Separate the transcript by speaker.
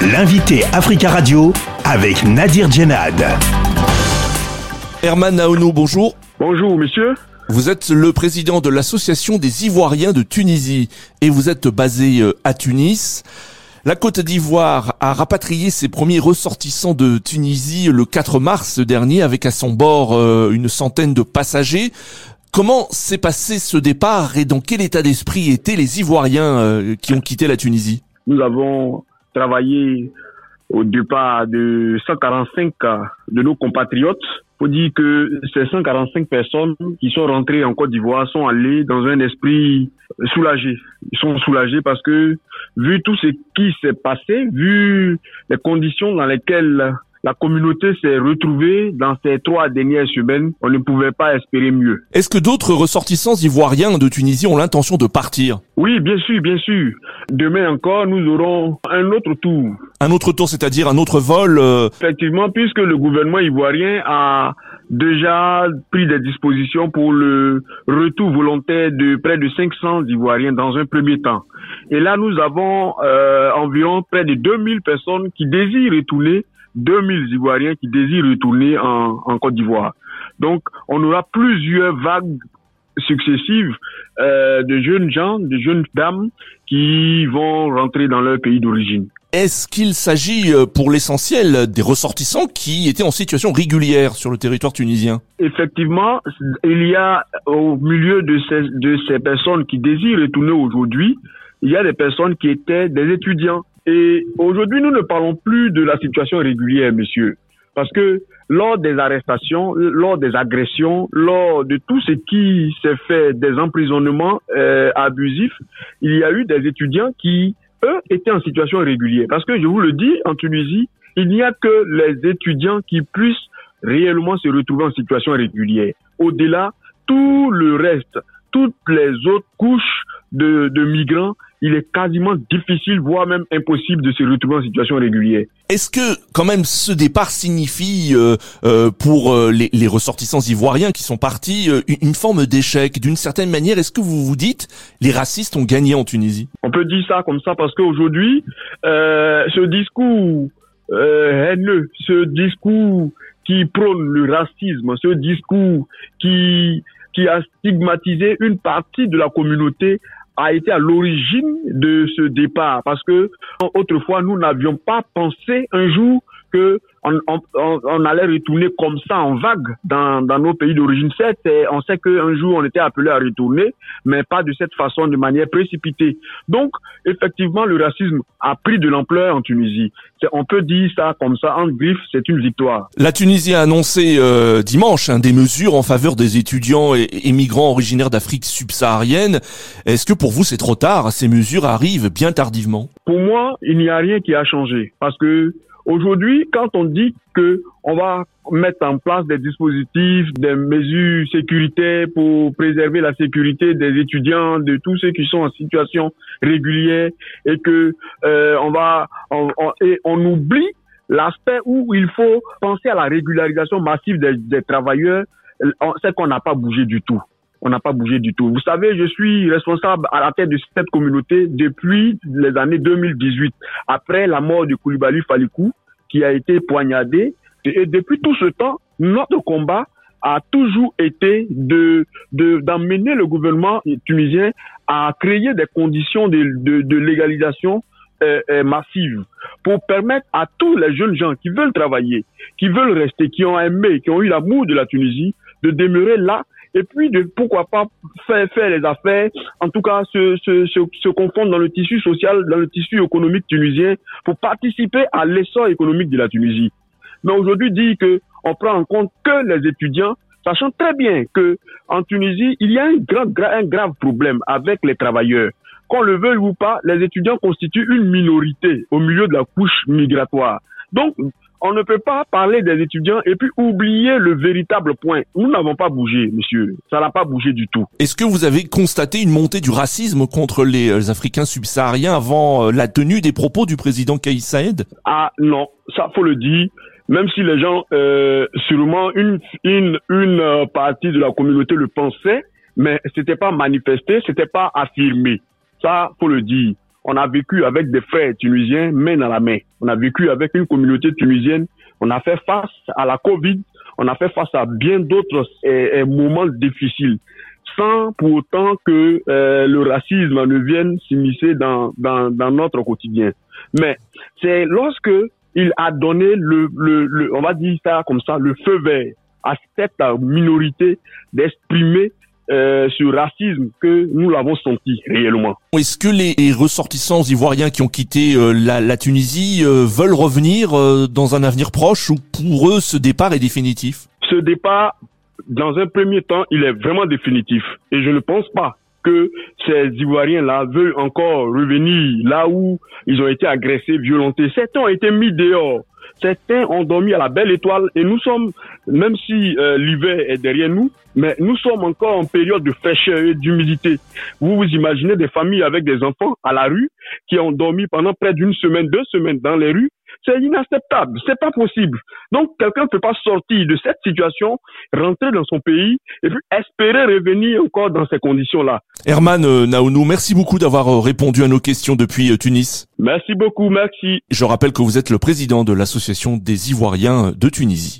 Speaker 1: L'invité Africa Radio avec Nadir Djenad.
Speaker 2: Herman Naono, bonjour.
Speaker 3: Bonjour, monsieur.
Speaker 2: Vous êtes le président de l'Association des Ivoiriens de Tunisie et vous êtes basé euh, à Tunis. La Côte d'Ivoire a rapatrié ses premiers ressortissants de Tunisie le 4 mars dernier avec à son bord euh, une centaine de passagers. Comment s'est passé ce départ et dans quel état d'esprit étaient les Ivoiriens euh, qui ont quitté la Tunisie?
Speaker 3: Nous avons travaillé au départ de 145 de nos compatriotes faut dire que ces 145 personnes qui sont rentrées en Côte d'Ivoire sont allées dans un esprit soulagé. Ils sont soulagés parce que vu tout ce qui s'est passé, vu les conditions dans lesquelles la communauté s'est retrouvée dans ces trois dernières semaines. On ne pouvait pas espérer mieux.
Speaker 2: Est-ce que d'autres ressortissants ivoiriens de Tunisie ont l'intention de partir?
Speaker 3: Oui, bien sûr, bien sûr. Demain encore, nous aurons un autre tour.
Speaker 2: Un autre tour, c'est-à-dire un autre vol euh,
Speaker 3: Effectivement, puisque le gouvernement ivoirien a déjà pris des dispositions pour le retour volontaire de près de 500 Ivoiriens dans un premier temps. Et là, nous avons euh, environ près de 2000 personnes qui désirent retourner 2000 Ivoiriens qui désirent retourner en, en Côte d'Ivoire. Donc, on aura plusieurs vagues successives euh, de jeunes gens, de jeunes dames qui vont rentrer dans leur pays d'origine.
Speaker 2: Est-ce qu'il s'agit euh, pour l'essentiel des ressortissants qui étaient en situation régulière sur le territoire tunisien?
Speaker 3: Effectivement, il y a au milieu de ces, de ces personnes qui désirent retourner aujourd'hui, il y a des personnes qui étaient des étudiants et aujourd'hui, nous ne parlons plus de la situation régulière, monsieur. Parce que lors des arrestations, lors des agressions, lors de tout ce qui s'est fait, des emprisonnements euh, abusifs, il y a eu des étudiants qui, eux, étaient en situation régulière. Parce que je vous le dis, en Tunisie, il n'y a que les étudiants qui puissent réellement se retrouver en situation régulière. Au-delà, tout le reste, toutes les autres couches de migrants il est quasiment difficile, voire même impossible de se retrouver en situation régulière.
Speaker 2: Est-ce que quand même ce départ signifie euh, euh, pour euh, les, les, ressortissants ivoiriens qui sont partis euh, une forme d'échec? D'une certaine manière, est-ce que vous vous dites les racistes ont gagné en Tunisie?
Speaker 3: On peut dire ça comme ça parce qu'aujourd'hui, ce discours haineux, ce discours qui prône le racisme, ce discours qui qui a stigmatisé une partie de la communauté a été à l'origine de ce départ. Parce que autrefois nous n'avions pas pensé un jour que on, on, on, allait retourner comme ça en vague dans, dans nos pays d'origine. On sait qu'un jour on était appelé à retourner, mais pas de cette façon, de manière précipitée. Donc, effectivement, le racisme a pris de l'ampleur en Tunisie. On peut dire ça comme ça, en griffe, c'est une victoire.
Speaker 2: La Tunisie a annoncé euh, dimanche hein, des mesures en faveur des étudiants et, et migrants originaires d'Afrique subsaharienne. Est-ce que pour vous c'est trop tard? Ces mesures arrivent bien tardivement?
Speaker 3: Pour moi, il n'y a rien qui a changé parce que Aujourd'hui, quand on dit que on va mettre en place des dispositifs, des mesures sécuritaires pour préserver la sécurité des étudiants, de tous ceux qui sont en situation régulière, et que euh, on va on, et on oublie l'aspect où il faut penser à la régularisation massive des, des travailleurs, c'est qu'on n'a pas bougé du tout on n'a pas bougé du tout. Vous savez, je suis responsable à la tête de cette communauté depuis les années 2018, après la mort de Koulibaly Falikou, qui a été poignardé. Et depuis tout ce temps, notre combat a toujours été de d'emmener le gouvernement tunisien à créer des conditions de, de, de légalisation euh, euh, massive pour permettre à tous les jeunes gens qui veulent travailler, qui veulent rester, qui ont aimé, qui ont eu l'amour de la Tunisie, de demeurer là et puis de pourquoi pas faire, faire les affaires, en tout cas se, se, se, se, confondre dans le tissu social, dans le tissu économique tunisien pour participer à l'essor économique de la Tunisie. Mais aujourd'hui, dire que on prend en compte que les étudiants, sachant très bien que en Tunisie, il y a un, grand, un grave problème avec les travailleurs. Qu'on le veuille ou pas, les étudiants constituent une minorité au milieu de la couche migratoire. Donc, on ne peut pas parler des étudiants et puis oublier le véritable point. Nous n'avons pas bougé, monsieur. Ça n'a pas bougé du tout.
Speaker 2: Est-ce que vous avez constaté une montée du racisme contre les euh, Africains subsahariens avant euh, la tenue des propos du président Kais Saïd
Speaker 3: Ah non, ça faut le dire. Même si les gens, euh, sûrement une une une euh, partie de la communauté le pensait, mais c'était pas manifesté, c'était pas affirmé. Ça faut le dire on a vécu avec des frères tunisiens main dans la main. On a vécu avec une communauté tunisienne. On a fait face à la Covid. On a fait face à bien d'autres eh, eh, moments difficiles sans pour autant que euh, le racisme ne vienne s'immiscer dans, dans, dans notre quotidien. Mais c'est lorsque il a donné le, le, le, on va dire ça comme ça, le feu vert à cette minorité d'exprimer euh, ce racisme que nous l'avons senti réellement.
Speaker 2: Est-ce que les ressortissants ivoiriens qui ont quitté euh, la, la, Tunisie euh, veulent revenir dans un avenir proche ou pour eux ce départ est définitif?
Speaker 3: Ce départ, dans un premier temps, il est vraiment définitif et je ne pense pas que ces Ivoiriens-là veulent encore revenir là où ils ont été agressés, violentés. Certains ont été mis dehors. Certains ont dormi à la belle étoile et nous sommes, même si euh, l'hiver est derrière nous, mais nous sommes encore en période de fraîcheur et d'humidité. Vous vous imaginez des familles avec des enfants à la rue qui ont dormi pendant près d'une semaine, deux semaines dans les rues c'est inacceptable, c'est pas possible. Donc quelqu'un ne peut pas sortir de cette situation, rentrer dans son pays et puis espérer revenir encore dans ces conditions-là.
Speaker 2: Herman euh, Naounou, merci beaucoup d'avoir euh, répondu à nos questions depuis euh, Tunis.
Speaker 3: Merci beaucoup, merci.
Speaker 2: Je rappelle que vous êtes le président de l'association des Ivoiriens de Tunisie.